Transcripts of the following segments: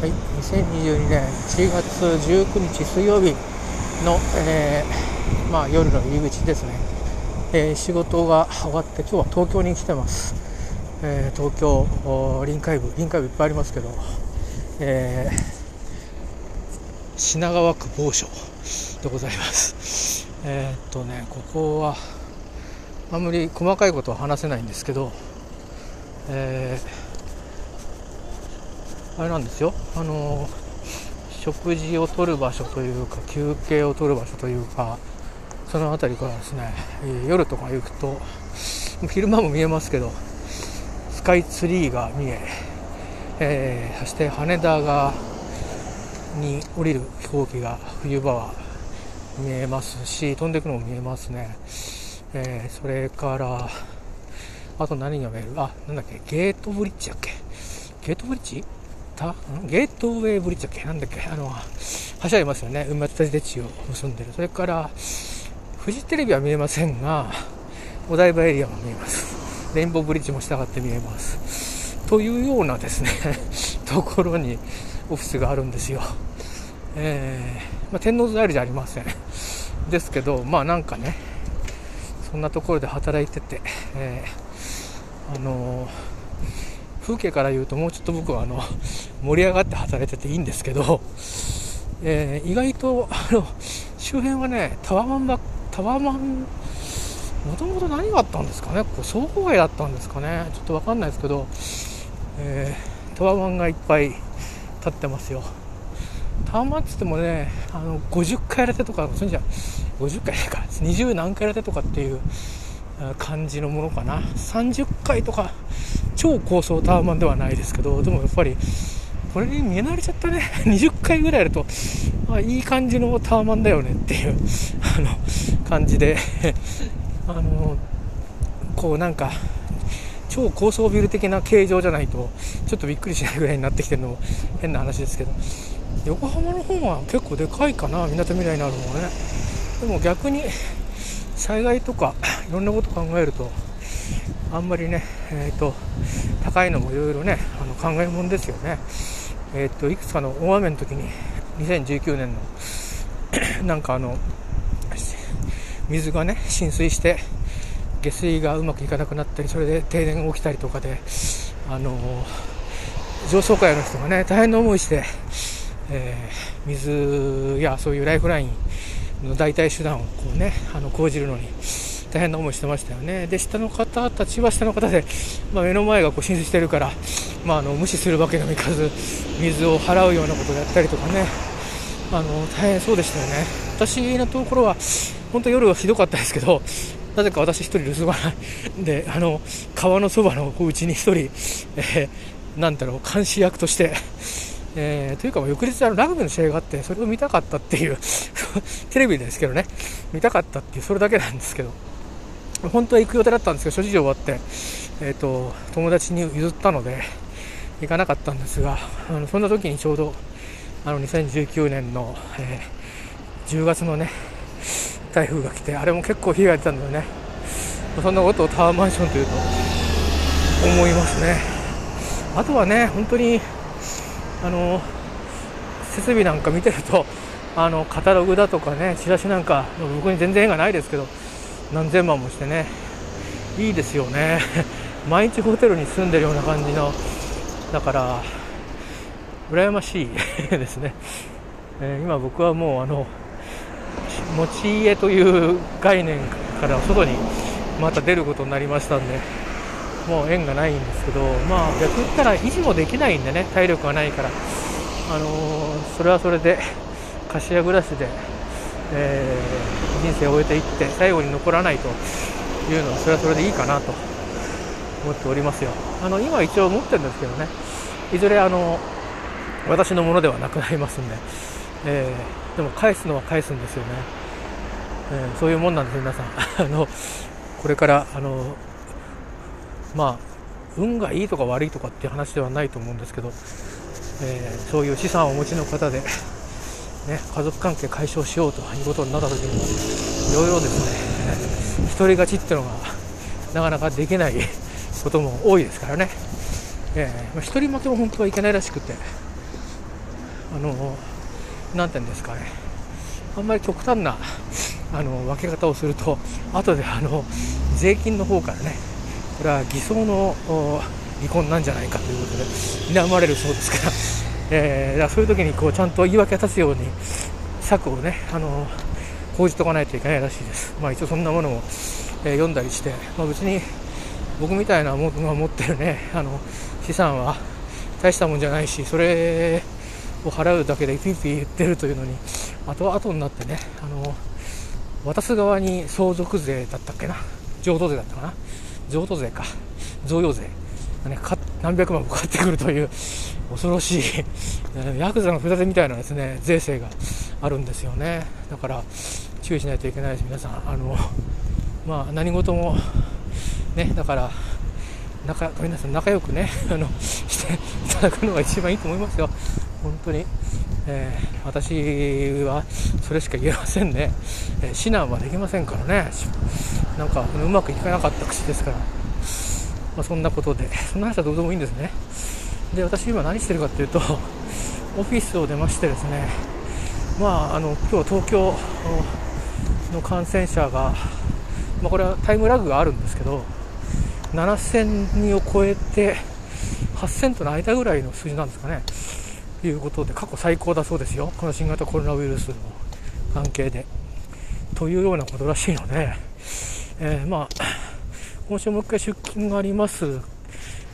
はい、2022年1月19日水曜日の、えーまあ、夜の入り口ですね、えー仕事が終わって今日は東京に来てます、えー東京臨海部臨海部いっぱいありますけど、え品川区某所でございます。えっとねここはあんまり細かいことは話せないんですけど、えーあれなんですよ、あの食事をとる場所というか、休憩をとる場所というか、その辺りからですね、夜とか行くと、昼間も見えますけど、スカイツリーが見え、えーそして羽田がに降りる飛行機が冬場は見えますし、飛んでいくのも見えますね。えーそれから、あと何が見える？あ、なんだっけ、ゲートブリッジだっけ？ゲートブリッジ？た？ん？ゲートウェイブリッジだっけ？なんだっけ？あの、橋ありますよね。馬立て地を結んでる。それから、フジテレビは見えませんが、お台場エリアも見えます。レインボーブリッジも従って見えます。というようなですね、ところにオフィスがあるんですよ。えーまあ、天王洲ありじゃありません。ですけど、まあなんかね、そんなところで働いてて、えーあのー風景から言うともうちょっと僕はあの盛り上がって働いてていいんですけど、えー意外とあの周辺はねタワマンばタワマンもともと何があったんですかね？ここ倉庫街だったんですかね？ちょっとわかんないですけど、えータワマンがいっぱい建ってますよ。タワマンっつってもねあの50階建てとかそんじゃ50階か。20何階建てとかっていうあ感じのものかな。30階とか超高層タワマンではないですけどでもやっぱりこれに見慣れちゃったね。20階ぐらいあるとあいい感じのタワマンだよね。っていう あの感じで。あのこうなんか超高層ビル的な形状じゃないとちょっとびっくりしないぐらいになってきてるのも変な話ですけど。横浜の方は結構でかいかなみなとみらいになるのはね。でも逆に災害とかいろんなこと考えるとあんまりね、えー、と高いのもいろいろねあの考えもんですよね、えー、といくつかの大雨の時に2019年の なんかあの水がね浸水して下水がうまくいかなくなったりそれで停電が起きたりとかであの上層階の人がね大変な思いして、えー水やそういうライフラインの代替手段をこうねあの講じるのに大変な思いしてましたよね。で下の方たちは下の方で、まあ、目の前がこう浸水してるから、まあ、あの無視するわけにもいかず水を払うようなことをやったりとかね。あの大変そうでしたよね。私のところは本当夜はひどかったですけどなぜか私一人留守がないであの川のそばのうちに一人、えーなんだろう監視役としてえーというか、翌日あのラグビーの試合があって、それを見たかったっていう、テレビですけどね、見たかったっていう、それだけなんですけど、本当は行く予定だったんですけど、諸事情終わって、えー、と友達に譲ったので、行かなかったんですが、あのそんな時にちょうど、あの2019年の、えー10月のね、台風が来て、あれも結構被害出たんだよね、そんなことをタワーマンションというと思いますね。あとはね、本当にあの設備なんか見てるとあのカタログだとかねチラシなんか僕に全然縁がないですけど何千万もしてねいいですよね毎日ホテルに住んでるような感じのだから羨ましい ですね、えー今僕はもうあの持ち家という概念から外にまた出ることになりましたんでもう縁がないんですけど、まあ、逆に言ったら維持もできないんでね、体力がないから、あのーそれはそれで、貸し屋暮らしで、えー人生を終えていって、最後に残らないというのは、それはそれでいいかなと。思っておりますよ。あの今、一応持ってるんですけどね、いずれあの私のものではなくなりますんで、えーでも返すのは返すんですよね。えーそういうもんなんです、皆さん。あのこれからあのまあ、運がいいとか悪いとかっていう話ではないと思うんですけど、えーそういう資産をお持ちの方で、ね、家族関係解消しようということになった時に、いろいろですね、一人勝ちっていうのがなかなかできないことも多いですからね、えーまあ一人負けも本当はいけないらしくて、あの何て言うんですかね。あんまり極端なあの分け方をすると後であの税金の方からねこれは偽装の離婚なんじゃないかということで睨まれるそうですから,、えー、だからそういう時にこうちゃんと言い訳立つように策をねあの講じておかないといけないらしいです、まあ、一応そんなものも、えー、読んだりして、まあ、別に僕みたいなものが持ってるね。あの資産は大したもんじゃないしそれを払うだけでピンピン言ってるというのに後々になってねあの渡す側に相続税だったっけな？譲渡税だったかな？譲渡税か。贈与税。何百万もかかってくるという恐ろしい ヤクザの札みたいなですね税制があるんですよね。だから注意しないといけないです。皆さんあのまあ何事もねだから仲皆さん仲良くね あのしていただくのが一番いいと思いますよ。本当に、えー、私はそれしか言えませんね、えー、指南はできませんからね。なんかうまくいかなかった口ですから、まあ、そんなことで。そんな話はどうでもいいんですね。で私今何してるかっていうとオフィスを出ましてですね。まああの今日東京の感染者が、まあ、これはタイムラグがあるんですけど7000人を超えて8000との間ぐらいの数字なんですかね。いうことで過去最高だそうですよ。この新型コロナウイルスの関係で。というようなことらしいので、えー、まあ今週もう一回出勤があります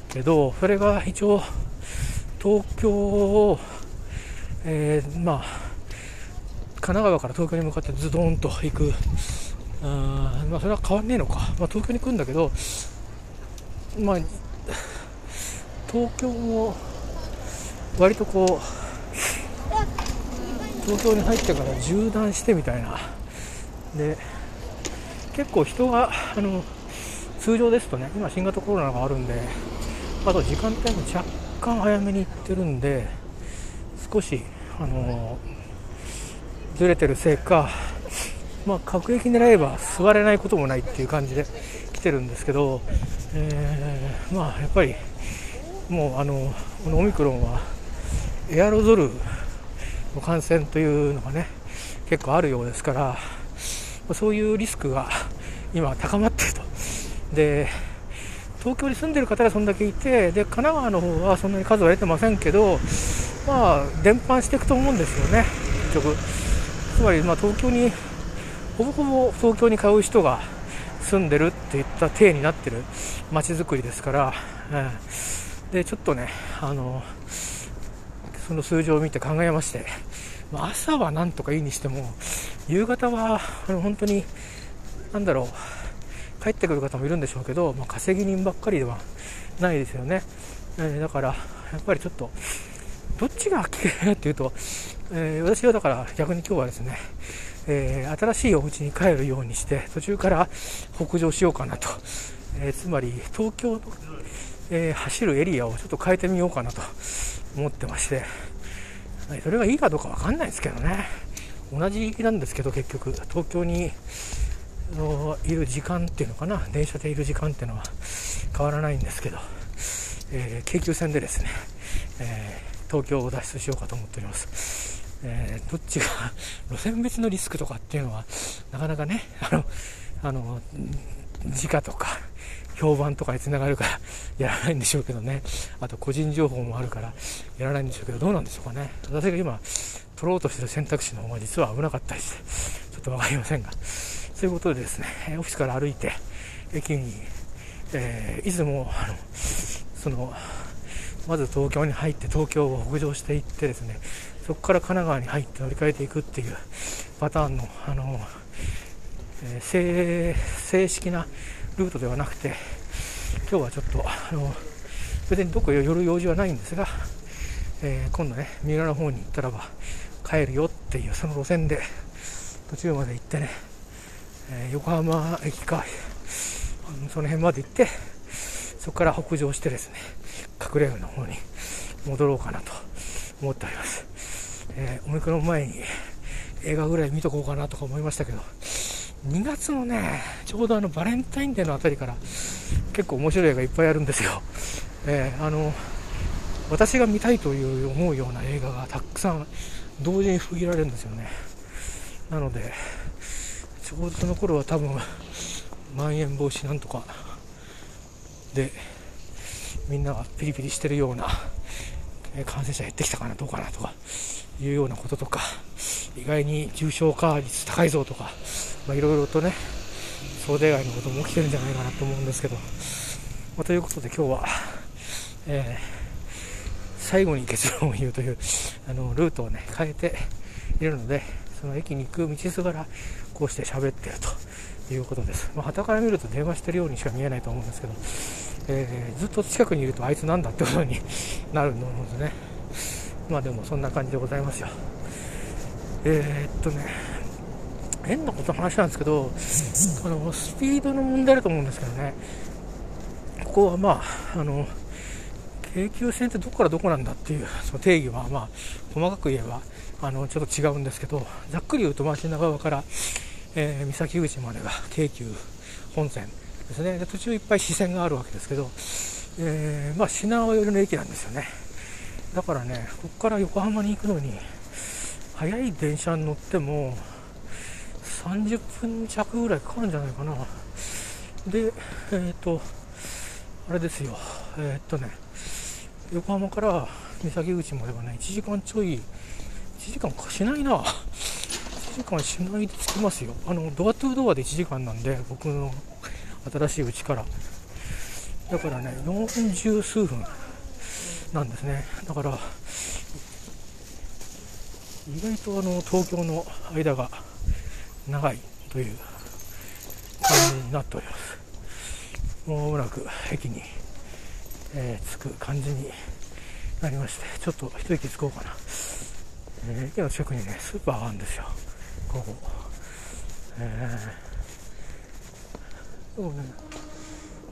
けどそれが一応東京を、えー、まあ神奈川から東京に向かってズドンと行く。あまあそれは変わんねえのか、まあ、東京に来るんだけどまあ東京も割とこう東京に入ってから縦断してみたいな。で結構人があの通常ですとね今新型コロナがあるんであと時間帯も若干早めに行ってるんで少しあのずれてるせいかまあ各駅狙えば座れないこともないっていう感じで来てるんですけど、えー、まあやっぱりもうあのこのオミクロンはエアロゾルの感染というのがね結構あるようですからそういうリスクが今高まっていると。で東京に住んでる方がそんだけいてで神奈川の方はそんなに数は出てませんけどまあ伝播していくと思うんですよね結局。つまりまあ東京にほぼほぼ東京に通う人が住んでるっていった体になってる街づくりですから、うんでちょっとねあのその数字を見て考えまして、ま朝はなんとかいいにしても、夕方は本当に、なんだろう、帰ってくる方もいるんでしょうけど、まあ、稼ぎ人ばっかりではないですよね。えー、だから、やっぱりちょっと、どっちが危険っていうと、えー、私はだから逆に今日はですね、えー、新しいお家に帰るようにして途中から北上しようかなと、えー、つまり東京の、えー、走るエリアをちょっと変えてみようかなと思ってまして、それがいいかどうかわかんないですけどね。同じなんですけど、結局、東京にいる時間っていうのかな、電車でいる時間っていうのは変わらないんですけど、え、京急線でですね、えー、東京を脱出しようかと思っております。えー、どっちが路線別のリスクとかっていうのはなかなかね あのあの時価とか評判とかにつながるからやらないんでしょうけどね。あと個人情報もあるからやらないんでしょうけど、どうなんでしょうかね。私が今取ろうとしてる選択肢の方が実は危なかったりして、ちょっとわかりませんが。そういうことでですね、オフィスから歩いて、駅に、えー、いつも、あの、その、まず東京に入って東京を北上していってですね、そこから神奈川に入って乗り換えていくっていうパターンの、あの、えー、正式なルートではなくて今日はちょっとあの別にどこ寄る用事はないんですが、えー、今度ね三浦の方に行ったらば帰るよっていうその路線で途中まで行ってね、えー、横浜駅かその辺まで行ってそこから北上してですね隠れ家の方に戻ろうかなと思っております、えー、お肉の前に映画ぐらい見とこうかなとか思いましたけど2月のね、ちょうどあのバレンタインデーのあたりから結構面白い映画いっぱいあるんですよ。えー、あの、私が見たいという思うような映画がたくさん同時に封切られるんですよねなのでちょうどその頃は多分まん延防止なんとかでみんながピリピリしてるような感染者減ってきたかなどうかなとかいうようなこととか意外に重症化率高いぞとかいろいろとね想定外のことも起きてるんじゃないかなと思うんですけど、まあ、ということで今日は、えー、最後に結論を言うというあのルートをね変えているのでその駅に行く道すがらこうして喋ってるということです。まあ、旗から見ると電話してるようにしか見えないと思うんですけど、えー、ずっと近くにいるとあいつなんだってことになると思うんですね。まあでもそんな感じでございますよ。えー、っとね、変なことの話なんですけど、あのスピードの問題だと思うんですけどね、ここはまあ、あの京急線ってどこからどこなんだっていうその定義は、まあ、細かく言えばあのちょっと違うんですけど、ざっくり言うと町中側から、えー、三崎口までが京急本線ですね。で途中いっぱい支線があるわけですけど、えー、まあ、品川寄りの駅なんですよね。だからねここから横浜に行くのに早い電車に乗っても30分弱ぐらいかかるんじゃないかな。でえっ、ー、とあれですよ。えっ、とね横浜から三崎口まではね1時間ちょい1時間かしないな。1時間しないで着きますよ。あのドアトゥードアで1時間なんで僕の新しいうちから。だからね40数分。なんですね。だから意外とあの東京の間が長いという感じになっております。もうもなく駅に、えー、着く感じになりましてちょっと一息つこうかな、えー、駅の近くにねスーパーがあるんですよ。ここえー、でもね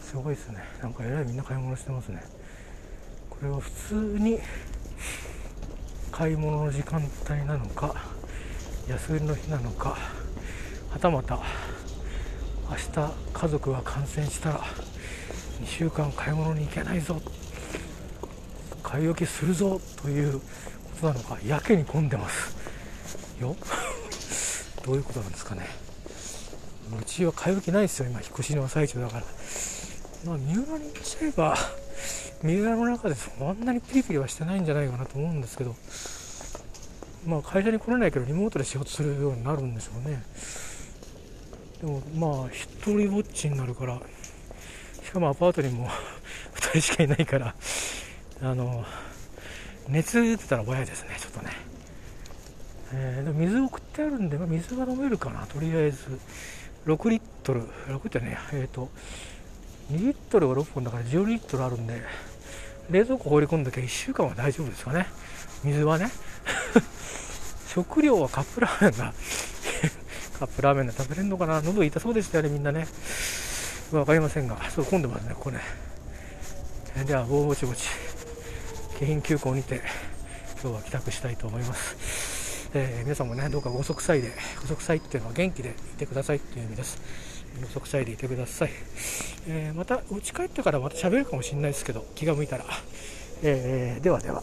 すごいですね。なんかえらいみんな買い物してますね。これは普通に買い物の時間帯なのか休みの日なのかはたまた明日家族が感染したら2週間買い物に行けないぞ買い置きするぞということなのかやけに混んでますよ。どういうことなんですかね。うちは買い置きないですよ今。引っ越しの最中だから。まあ三浦に行っちゃえば三浦の中でそんなにピリピリはしてないんじゃないかなと思うんですけどまあ会社に来れないけどリモートで仕事するようになるんでしょうね。でもまあ一人ぼっちになるからしかもアパートにも 2人しかいないからあの熱出てたら早いですねちょっとね、えー、でも水を送ってあるんで、まあ、水が飲めるかなとりあえず。6リットル6リットルねえっ、ー、と2リットルが6本だから10リットルあるんで冷蔵庫放り込んだけ1週間は大丈夫ですかね。水はね。食料はカップラーメンが カップラーメンで食べれるのかな。喉痛そうでしたよねみんなね。分かりませんがそう混んでますねここね。ではぼちぼち京浜急行にて今日は帰宅したいと思います。えー、皆さんもねどうかご息災でご息災っていうのは元気でいてくださいっていう意味です。ご息災でいてください、えー、また家帰ってからまた喋るかもしれないですけど気が向いたら、えー、ではでは。